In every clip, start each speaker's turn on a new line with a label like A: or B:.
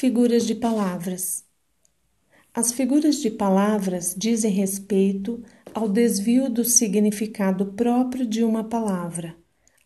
A: Figuras de palavras. As figuras de palavras dizem respeito ao desvio do significado próprio de uma palavra,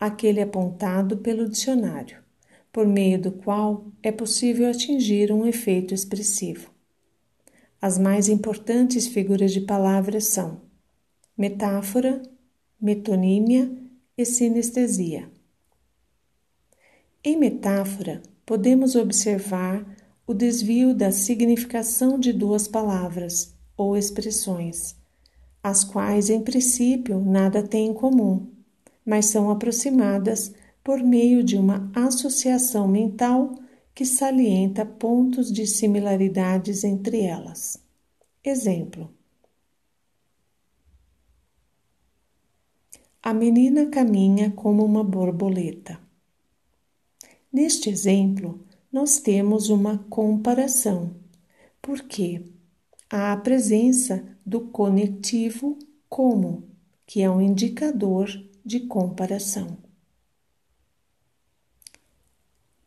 A: aquele apontado pelo dicionário, por meio do qual é possível atingir um efeito expressivo. As mais importantes figuras de palavras são metáfora, metonímia e sinestesia. Em metáfora, podemos observar o desvio da significação de duas palavras ou expressões, as quais, em princípio, nada têm em comum, mas são aproximadas por meio de uma associação mental que salienta pontos de similaridades entre elas. Exemplo: A menina caminha como uma borboleta. Neste exemplo, nós temos uma comparação, porque há a presença do conectivo como, que é um indicador de comparação.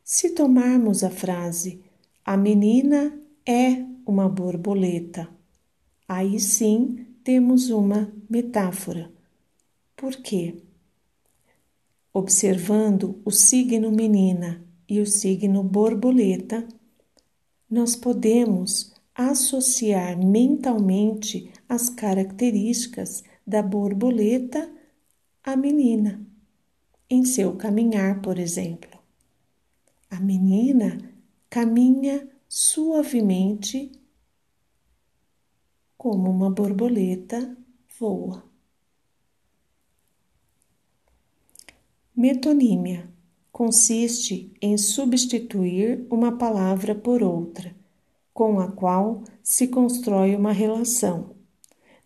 A: Se tomarmos a frase a menina é uma borboleta, aí sim temos uma metáfora. Por quê? observando o signo menina e o signo borboleta, nós podemos associar mentalmente as características da borboleta à menina, em seu caminhar, por exemplo. A menina caminha suavemente como uma borboleta voa. Metonímia consiste em substituir uma palavra por outra, com a qual se constrói uma relação.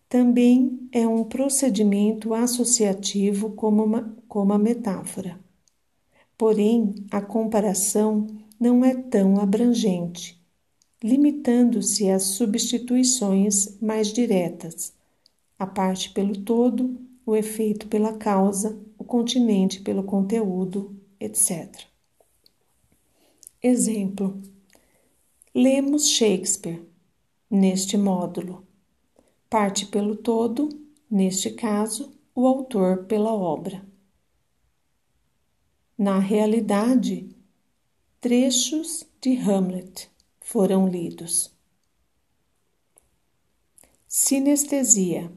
A: Também é um procedimento associativo como, uma, como a metáfora. Porém, a comparação não é tão abrangente, limitando-se às substituições mais diretas, a parte pelo todo, o efeito pela causa, o continente pelo conteúdo, etc. Exemplo: lemos Shakespeare neste módulo. Parte pelo todo, neste caso, o autor pela obra. Na realidade, trechos de Hamlet foram lidos. Sinestesia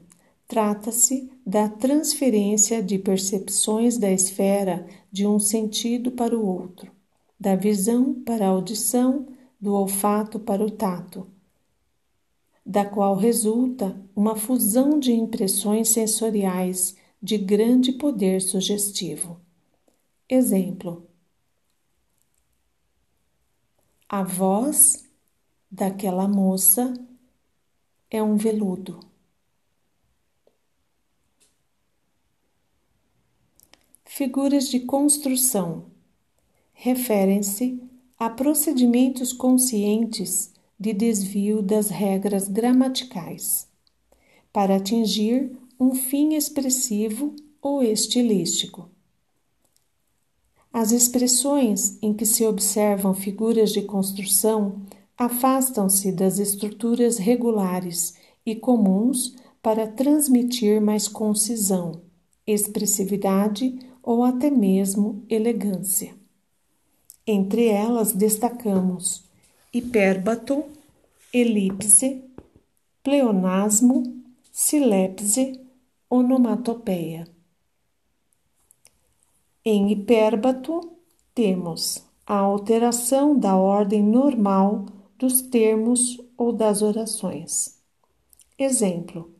A: Trata-se da transferência de percepções da esfera de um sentido para o outro, da visão para a audição, do olfato para o tato, da qual resulta uma fusão de impressões sensoriais de grande poder sugestivo. Exemplo: a voz daquela moça é um veludo. Figuras de construção referem-se a procedimentos conscientes de desvio das regras gramaticais para atingir um fim expressivo ou estilístico. As expressões em que se observam figuras de construção afastam-se das estruturas regulares e comuns para transmitir mais concisão, expressividade ou até mesmo elegância. Entre elas destacamos hipérbato, elipse, pleonasmo, silepse, onomatopeia. Em hipérbato, temos a alteração da ordem normal dos termos ou das orações. Exemplo: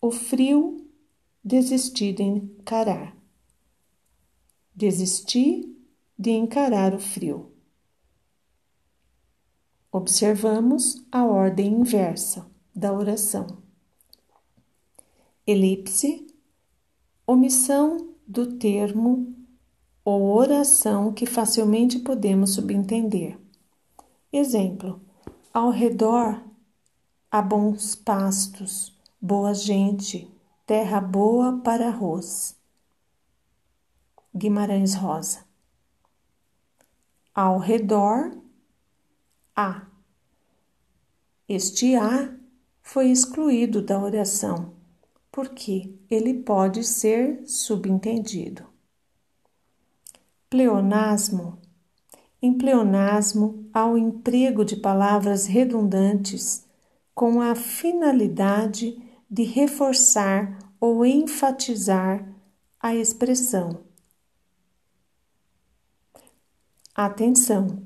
A: o frio desistir de encarar. Desisti de encarar o frio. Observamos a ordem inversa da oração. Elipse, omissão do termo ou oração que facilmente podemos subentender. Exemplo: ao redor há bons pastos, boa gente, terra boa para arroz. Guimarães Rosa. Ao redor a. Este a foi excluído da oração, porque ele pode ser subentendido. Pleonasmo. Em pleonasmo, há o emprego de palavras redundantes com a finalidade de reforçar ou enfatizar a expressão. Atenção!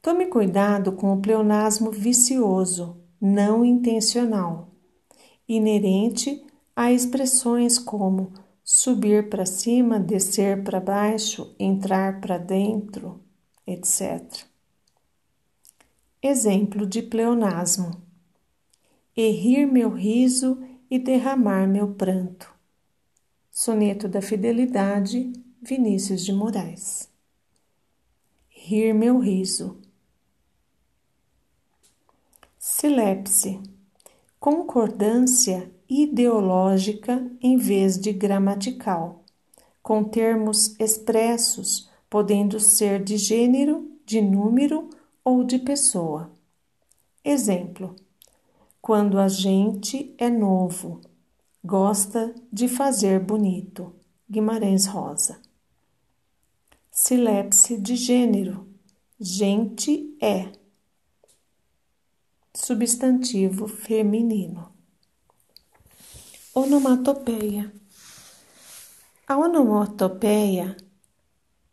A: Tome cuidado com o pleonasmo vicioso, não intencional, inerente a expressões como subir para cima, descer para baixo, entrar para dentro, etc. Exemplo de pleonasmo: e rir meu riso e derramar meu pranto. Soneto da Fidelidade, Vinícius de Moraes. Rir meu riso. Silepse. Concordância ideológica em vez de gramatical, com termos expressos, podendo ser de gênero, de número ou de pessoa. Exemplo: quando a gente é novo, gosta de fazer bonito. Guimarães Rosa. Silepse de gênero. Gente é. Substantivo feminino. Onomatopeia. A onomatopeia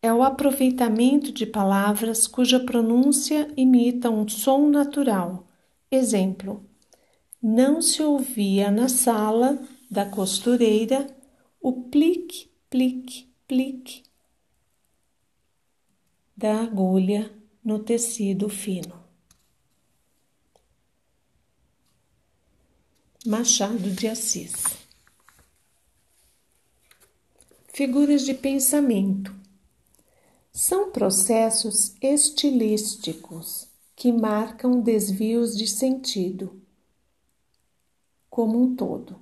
A: é o aproveitamento de palavras cuja pronúncia imita um som natural. Exemplo: não se ouvia na sala da costureira o plique, plique, plique da agulha no tecido fino. Machado de Assis. Figuras de pensamento são processos estilísticos que marcam desvios de sentido como um todo.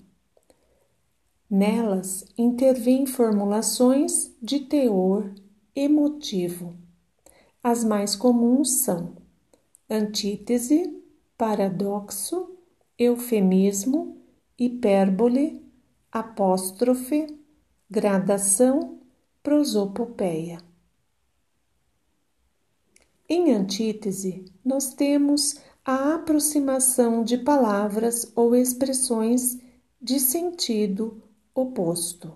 A: Nelas intervêm formulações de teor emotivo. As mais comuns são antítese, paradoxo, eufemismo, hipérbole, apóstrofe, gradação, prosopopeia. Em antítese, nós temos a aproximação de palavras ou expressões de sentido oposto.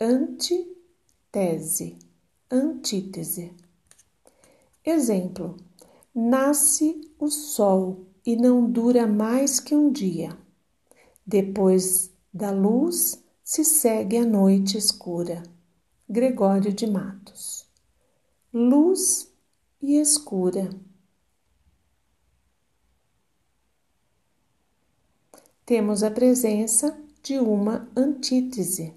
A: Antitese, antítese. Exemplo: nasce o sol e não dura mais que um dia. Depois da luz se segue a noite escura. Gregório de Matos. Luz e escura temos a presença de uma antítese.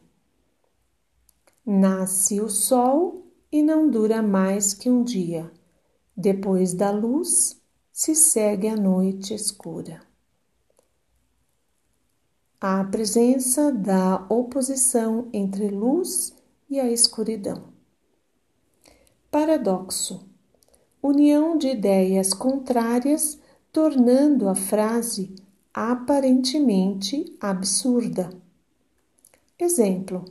A: Nasce o sol e não dura mais que um dia. Depois da luz, se segue a noite escura. Há a presença da oposição entre luz e a escuridão. Paradoxo: união de ideias contrárias, tornando a frase aparentemente absurda. Exemplo: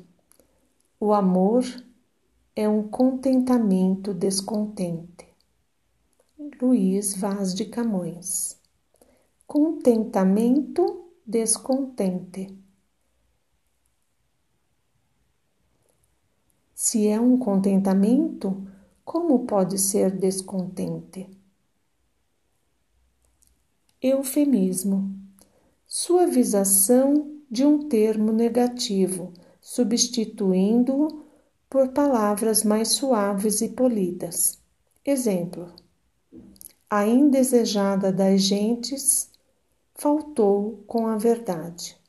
A: o amor é um contentamento descontente. Luiz Vaz de Camões. Contentamento descontente. Se é um contentamento, como pode ser descontente? Eufemismo suavização de um termo negativo, substituindo-o por palavras mais suaves e polidas. Exemplo: a indesejada das gentes faltou com a verdade.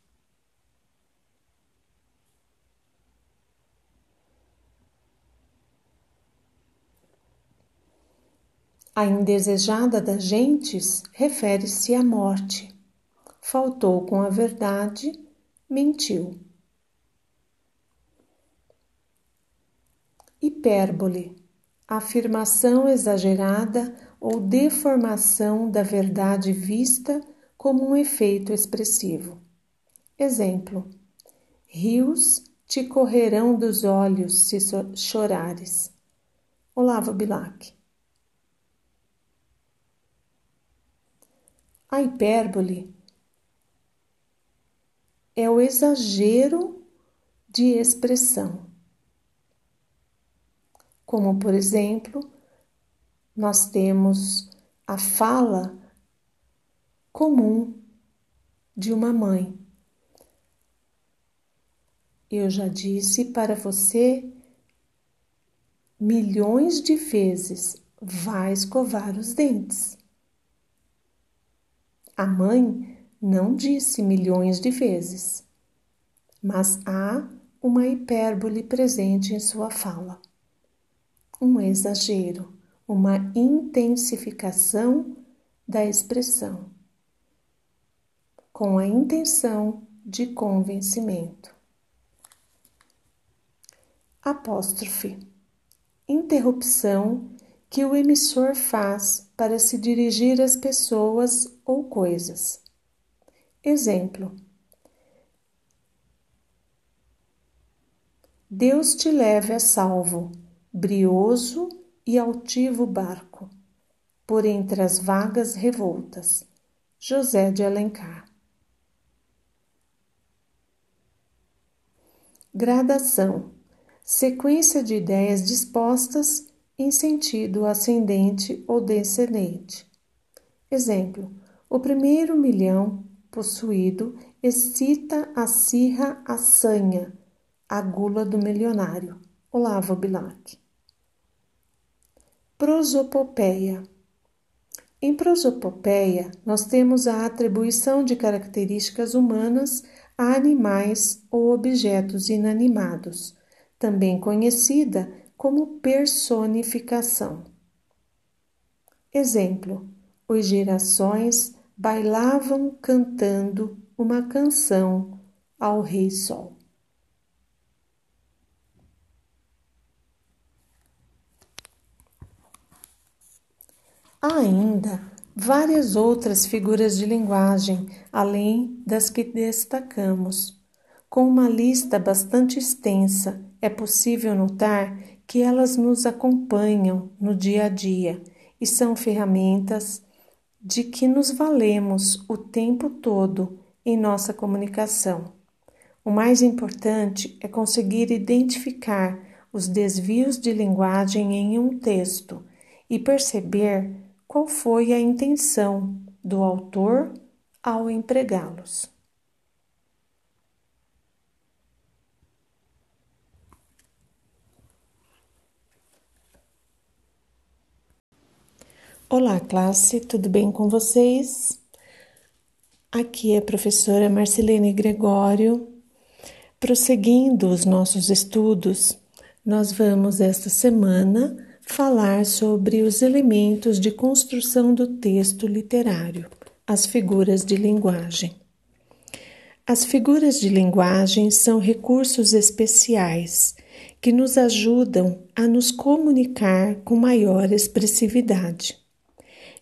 A: A indesejada das gentes refere-se à morte faltou com a verdade, mentiu. Hipérbole, afirmação exagerada ou deformação da verdade vista como um efeito expressivo. Exemplo: Rios te correrão dos olhos se chorares. Olavo Bilac. A hipérbole é o exagero de expressão. Como, por exemplo, nós temos a fala comum de uma mãe. Eu já disse para você milhões de vezes: vai escovar os dentes. A mãe não disse milhões de vezes, mas há uma hipérbole presente em sua fala. Um exagero, uma intensificação da expressão, com a intenção de convencimento. Apóstrofe interrupção que o emissor faz para se dirigir às pessoas ou coisas. Exemplo: Deus te leve a salvo, brioso e altivo barco, por entre as vagas revoltas. José de Alencar. Gradação sequência de ideias dispostas em sentido ascendente ou descendente. Exemplo: o primeiro milhão possuído excita a cirra a sanha, a gula do milionário. Olavo Bilac. Prosopopeia. Em prosopopeia, nós temos a atribuição de características humanas a animais ou objetos inanimados também conhecida como personificação. Exemplo: os girassóis bailavam cantando uma canção ao Rei Sol. Há ainda várias outras figuras de linguagem, além das que destacamos. Com uma lista bastante extensa, é possível notar que elas nos acompanham no dia a dia e são ferramentas de que nos valemos o tempo todo em nossa comunicação. O mais importante é conseguir identificar os desvios de linguagem em um texto e perceber qual foi a intenção do autor ao empregá-los. Olá, classe, tudo bem com vocês? Aqui é a professora Marcelene Gregório. Prosseguindo os nossos estudos, nós vamos esta semana falar sobre os elementos de construção do texto literário, as figuras de linguagem. As figuras de linguagem são recursos especiais que nos ajudam a nos comunicar com maior expressividade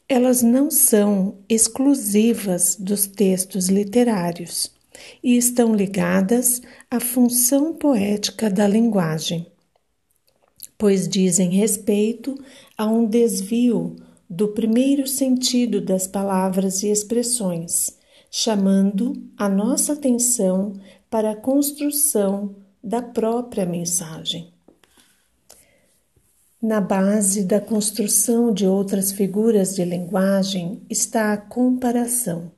A: elas não são exclusivas dos textos literários e estão ligadas à função poética da linguagem, pois dizem respeito a um desvio do primeiro sentido das palavras e expressões, chamando a nossa atenção para a construção da própria mensagem. Na base da construção de outras figuras de linguagem está a comparação.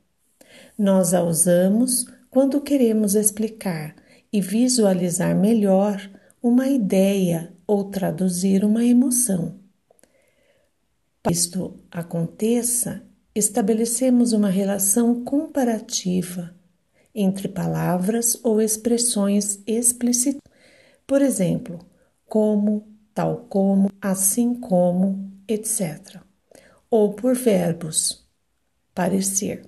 A: Nós a usamos quando queremos explicar e visualizar melhor uma ideia ou traduzir uma emoção. Para isto aconteça, estabelecemos uma relação comparativa entre palavras ou expressões explícitas. Por exemplo, como tal como, assim como, etc. Ou por verbos, parecer.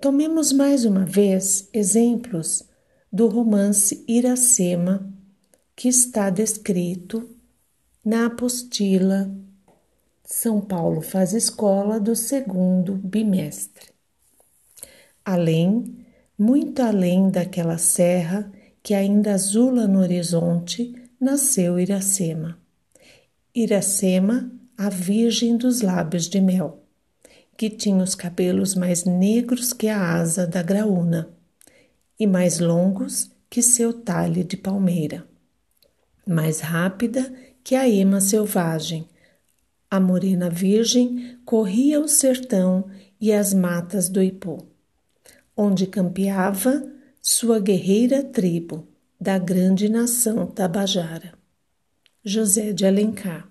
A: Tomemos mais uma vez exemplos do romance Iracema, que está descrito na apostila São Paulo faz escola do segundo bimestre. Além, muito além daquela serra que ainda azula no horizonte, nasceu Iracema. Iracema, a virgem dos lábios de mel, que tinha os cabelos mais negros que a asa da graúna e mais longos que seu talhe de palmeira, mais rápida que a ema selvagem. A morena virgem corria o sertão e as matas do Ipô, onde campeava sua guerreira tribo da grande nação Tabajara. José de Alencar.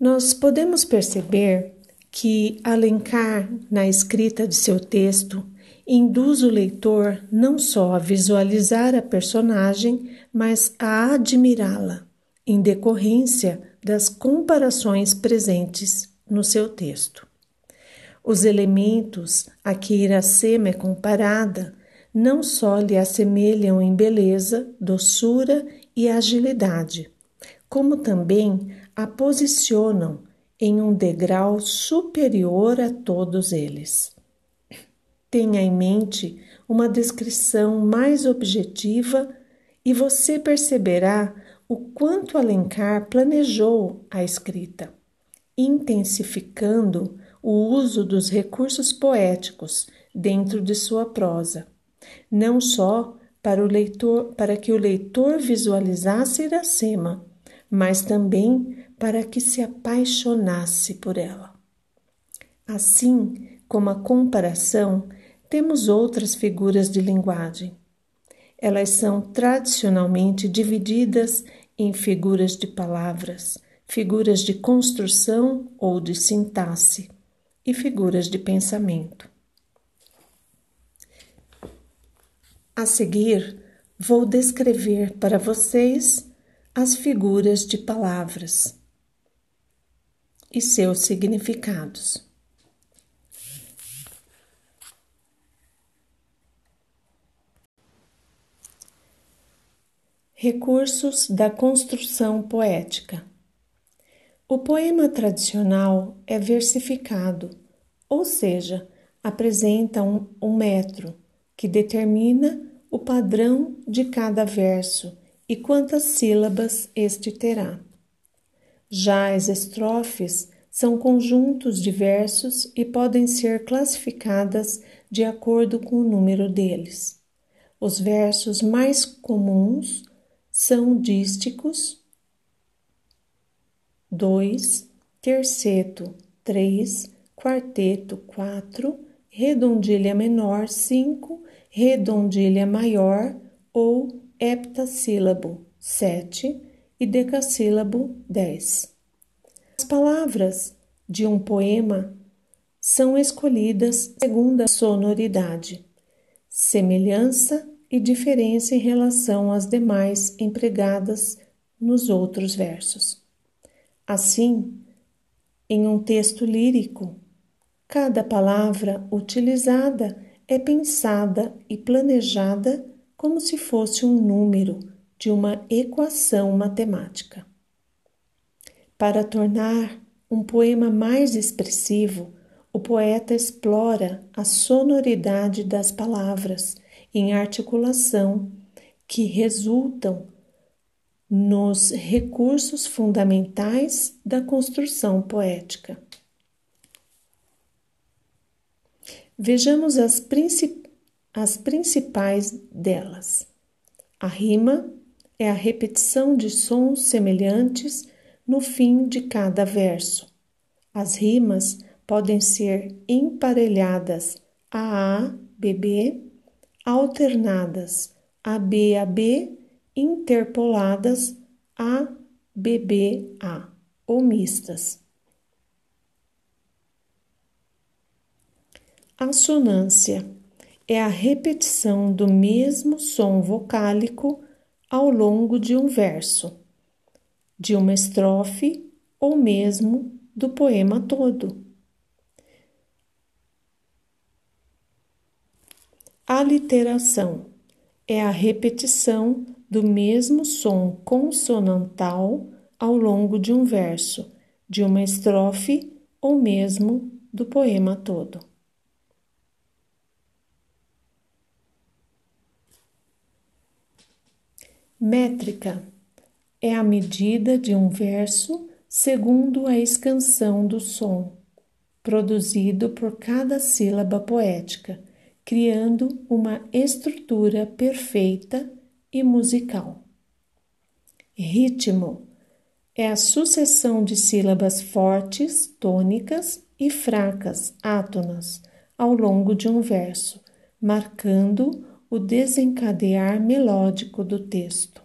A: Nós podemos perceber que Alencar, na escrita de seu texto, induz o leitor não só a visualizar a personagem, mas a admirá-la, em decorrência das comparações presentes no seu texto. Os elementos a que Iracema é comparada não só lhe assemelham em beleza, doçura e agilidade, como também a posicionam em um degrau superior a todos eles. Tenha em mente uma descrição mais objetiva e você perceberá o quanto Alencar planejou a escrita, intensificando o uso dos recursos poéticos dentro de sua prosa, não só para o leitor, para que o leitor visualizasse Iracema, mas também para que se apaixonasse por ela. Assim como a comparação, temos outras figuras de linguagem. Elas são tradicionalmente divididas em figuras de palavras, figuras de construção ou de sintaxe e figuras de pensamento. A seguir, vou descrever para vocês as figuras de palavras e seus significados. Recursos da construção poética. O poema tradicional é versificado, ou seja, apresenta um, um metro que determina o padrão de cada verso e quantas sílabas este terá. Já as estrofes são conjuntos de versos e podem ser classificadas de acordo com o número deles. Os versos mais comuns são dísticos, dois, terceto, três, quarteto, quatro, redondilha menor, cinco, redondilha maior ou heptassílabo, sete, e decassílabo, dez. As palavras de um poema são escolhidas segundo a sonoridade, semelhança e diferença em relação às demais empregadas nos outros versos. Assim, em um texto lírico, cada palavra utilizada é pensada e planejada como se fosse um número de uma equação matemática. Para tornar um poema mais expressivo, o poeta explora a sonoridade das palavras em articulação que resultam nos recursos fundamentais da construção poética. Vejamos as, princip as principais delas. A rima é a repetição de sons semelhantes no fim de cada verso. As rimas podem ser emparelhadas a A, BB, alternadas a B a B, interpoladas a BB A ou mistas. Assonância é a repetição do mesmo som vocálico ao longo de um verso, de uma estrofe ou mesmo do poema todo. Aliteração é a repetição do mesmo som consonantal ao longo de um verso, de uma estrofe ou mesmo do poema todo. Métrica é a medida de um verso segundo a escansão do som, produzido por cada sílaba poética, criando uma estrutura perfeita e musical. Ritmo é a sucessão de sílabas fortes, tônicas e fracas, átonas, ao longo de um verso, marcando o desencadear melódico do texto.